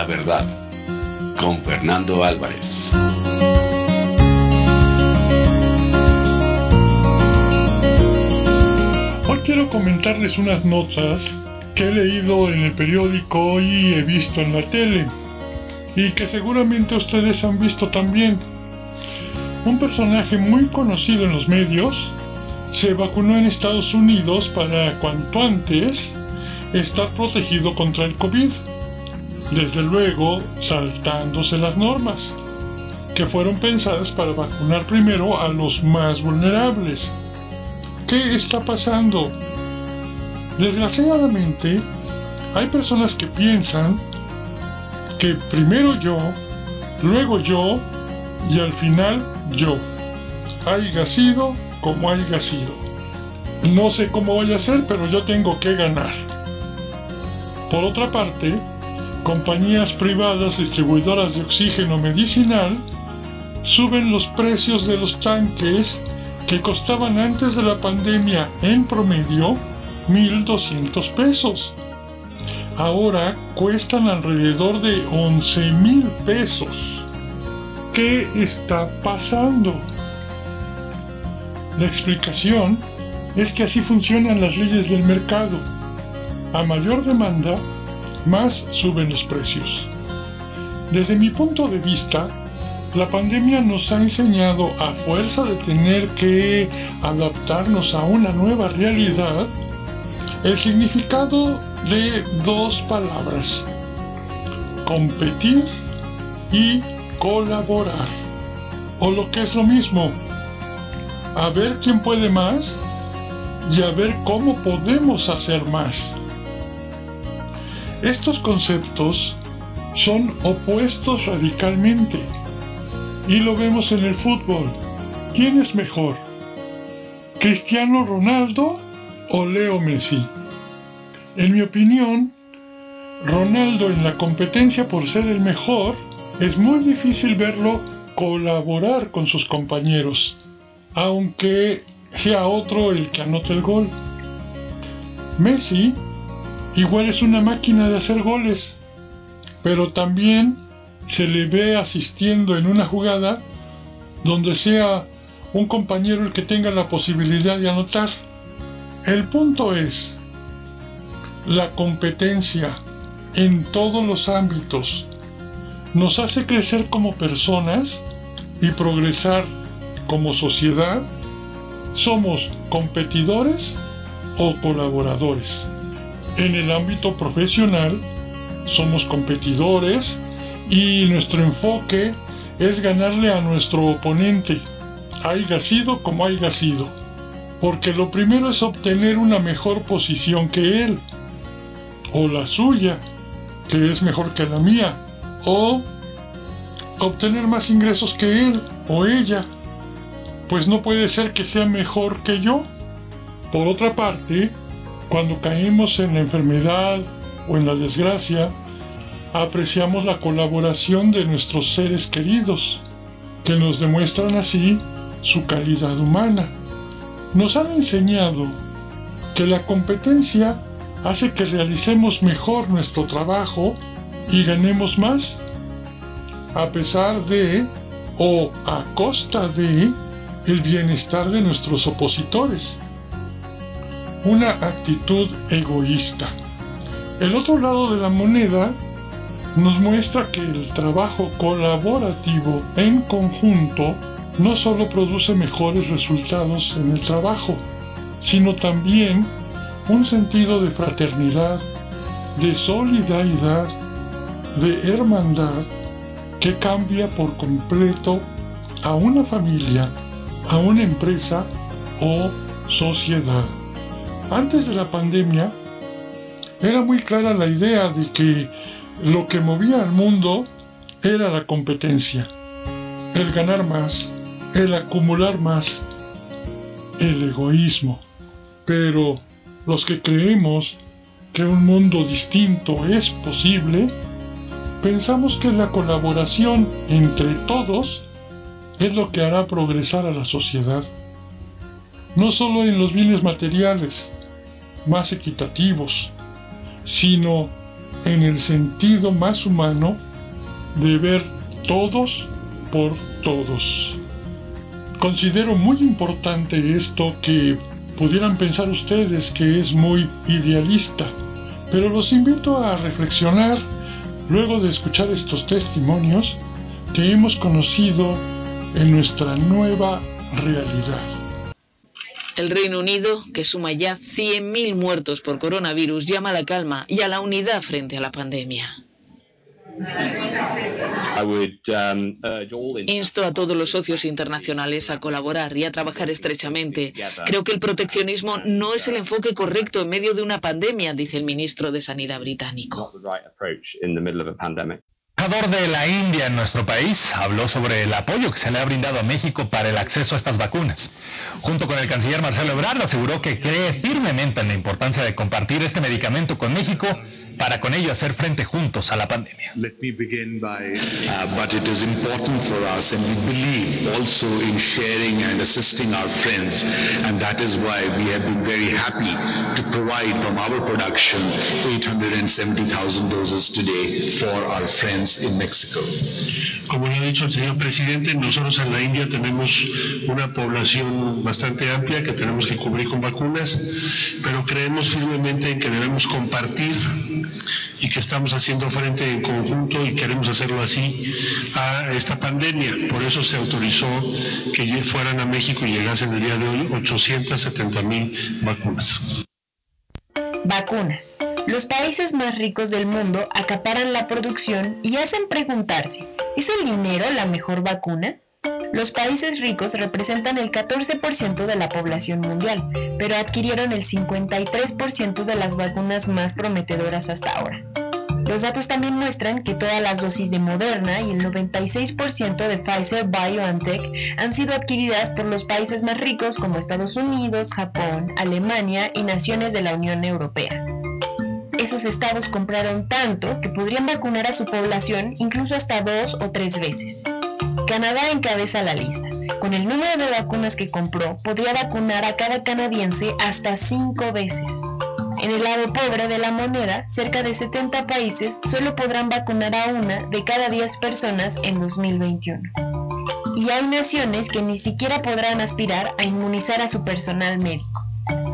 la verdad con Fernando Álvarez. Hoy quiero comentarles unas notas que he leído en el periódico y he visto en la tele y que seguramente ustedes han visto también. Un personaje muy conocido en los medios se vacunó en Estados Unidos para cuanto antes estar protegido contra el COVID. Desde luego, saltándose las normas, que fueron pensadas para vacunar primero a los más vulnerables. ¿Qué está pasando? Desgraciadamente, hay personas que piensan que primero yo, luego yo y al final yo. Haya sido como haya sido. No sé cómo vaya a ser, pero yo tengo que ganar. Por otra parte, compañías privadas distribuidoras de oxígeno medicinal suben los precios de los tanques que costaban antes de la pandemia en promedio 1.200 pesos. Ahora cuestan alrededor de 11 mil pesos. ¿Qué está pasando? La explicación es que así funcionan las leyes del mercado. A mayor demanda, más suben los precios. Desde mi punto de vista, la pandemia nos ha enseñado a fuerza de tener que adaptarnos a una nueva realidad el significado de dos palabras, competir y colaborar. O lo que es lo mismo, a ver quién puede más y a ver cómo podemos hacer más. Estos conceptos son opuestos radicalmente y lo vemos en el fútbol. ¿Quién es mejor? ¿Cristiano Ronaldo o Leo Messi? En mi opinión, Ronaldo en la competencia por ser el mejor, es muy difícil verlo colaborar con sus compañeros, aunque sea otro el que anote el gol. Messi igual es una máquina de hacer goles, pero también se le ve asistiendo en una jugada donde sea un compañero el que tenga la posibilidad de anotar. El punto es, la competencia en todos los ámbitos nos hace crecer como personas y progresar como sociedad. Somos competidores o colaboradores. En el ámbito profesional somos competidores y nuestro enfoque es ganarle a nuestro oponente, haya sido como haya sido, porque lo primero es obtener una mejor posición que él, o la suya, que es mejor que la mía, o obtener más ingresos que él o ella, pues no puede ser que sea mejor que yo. Por otra parte, cuando caemos en la enfermedad o en la desgracia, apreciamos la colaboración de nuestros seres queridos, que nos demuestran así su calidad humana. Nos han enseñado que la competencia hace que realicemos mejor nuestro trabajo y ganemos más, a pesar de o a costa de el bienestar de nuestros opositores. Una actitud egoísta. El otro lado de la moneda nos muestra que el trabajo colaborativo en conjunto no solo produce mejores resultados en el trabajo, sino también un sentido de fraternidad, de solidaridad, de hermandad que cambia por completo a una familia, a una empresa o sociedad. Antes de la pandemia, era muy clara la idea de que lo que movía al mundo era la competencia, el ganar más, el acumular más, el egoísmo. Pero los que creemos que un mundo distinto es posible, pensamos que la colaboración entre todos es lo que hará progresar a la sociedad. No solo en los bienes materiales, más equitativos, sino en el sentido más humano de ver todos por todos. Considero muy importante esto que pudieran pensar ustedes que es muy idealista, pero los invito a reflexionar luego de escuchar estos testimonios que hemos conocido en nuestra nueva realidad. El Reino Unido, que suma ya 100.000 muertos por coronavirus, llama a la calma y a la unidad frente a la pandemia. Um, Insto a todos los socios internacionales a colaborar y a trabajar estrechamente. Creo que el proteccionismo no es el enfoque correcto en medio de una pandemia, dice el ministro de Sanidad británico embajador de la India en nuestro país habló sobre el apoyo que se le ha brindado a México para el acceso a estas vacunas. Junto con el canciller Marcelo Ebrard aseguró que cree firmemente en la importancia de compartir este medicamento con México para con ello hacer frente juntos a la pandemia. Let me begin by, uh, but it is important for us and we believe also in sharing and assisting our friends and that is why we have been very happy to provide from our production 870,000 doses today for our friends in Mexico. Como lo ha dicho el señor presidente, nosotros en la India tenemos una población bastante amplia que tenemos que cubrir con vacunas, pero creemos firmemente en que debemos compartir y que estamos haciendo frente en conjunto y queremos hacerlo así a esta pandemia. Por eso se autorizó que fueran a México y llegasen el día de hoy 870 mil vacunas. Vacunas. Los países más ricos del mundo acaparan la producción y hacen preguntarse, ¿es el dinero la mejor vacuna? Los países ricos representan el 14% de la población mundial, pero adquirieron el 53% de las vacunas más prometedoras hasta ahora. Los datos también muestran que todas las dosis de Moderna y el 96% de Pfizer BioNTech han sido adquiridas por los países más ricos como Estados Unidos, Japón, Alemania y naciones de la Unión Europea. Esos estados compraron tanto que podrían vacunar a su población incluso hasta dos o tres veces. Canadá encabeza la lista. Con el número de vacunas que compró, podría vacunar a cada canadiense hasta cinco veces. En el lado pobre de la moneda, cerca de 70 países solo podrán vacunar a una de cada 10 personas en 2021. Y hay naciones que ni siquiera podrán aspirar a inmunizar a su personal médico.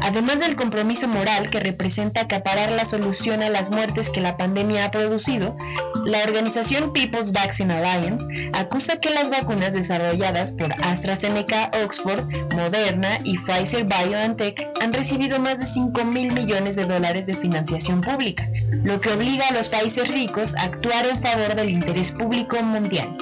Además del compromiso moral que representa acaparar la solución a las muertes que la pandemia ha producido, la organización People's Vaccine Alliance acusa que las vacunas desarrolladas por AstraZeneca, Oxford, Moderna y Pfizer BioNTech han recibido más de 5 mil millones de dólares de financiación pública, lo que obliga a los países ricos a actuar en favor del interés público mundial.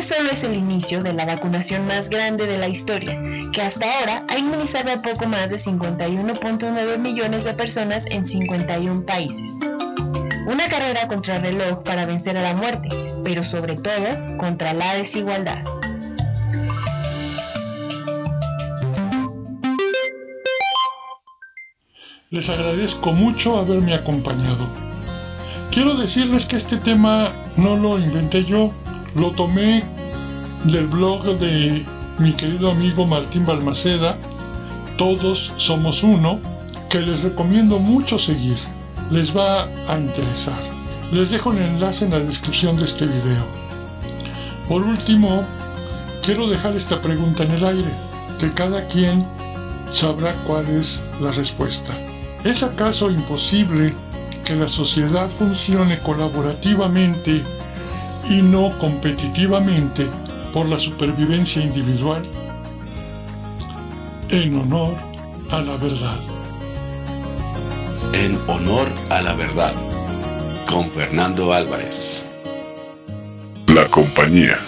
Este solo es el inicio de la vacunación más grande de la historia, que hasta ahora ha inmunizado a poco más de 51.9 millones de personas en 51 países. Una carrera contra el reloj para vencer a la muerte, pero sobre todo contra la desigualdad. Les agradezco mucho haberme acompañado. Quiero decirles que este tema no lo inventé yo, lo tomé del blog de mi querido amigo Martín Balmaceda, Todos Somos Uno, que les recomiendo mucho seguir. Les va a interesar. Les dejo el enlace en la descripción de este video. Por último, quiero dejar esta pregunta en el aire, que cada quien sabrá cuál es la respuesta. ¿Es acaso imposible que la sociedad funcione colaborativamente y no competitivamente por la supervivencia individual en honor a la verdad. En honor a la verdad, con Fernando Álvarez. La compañía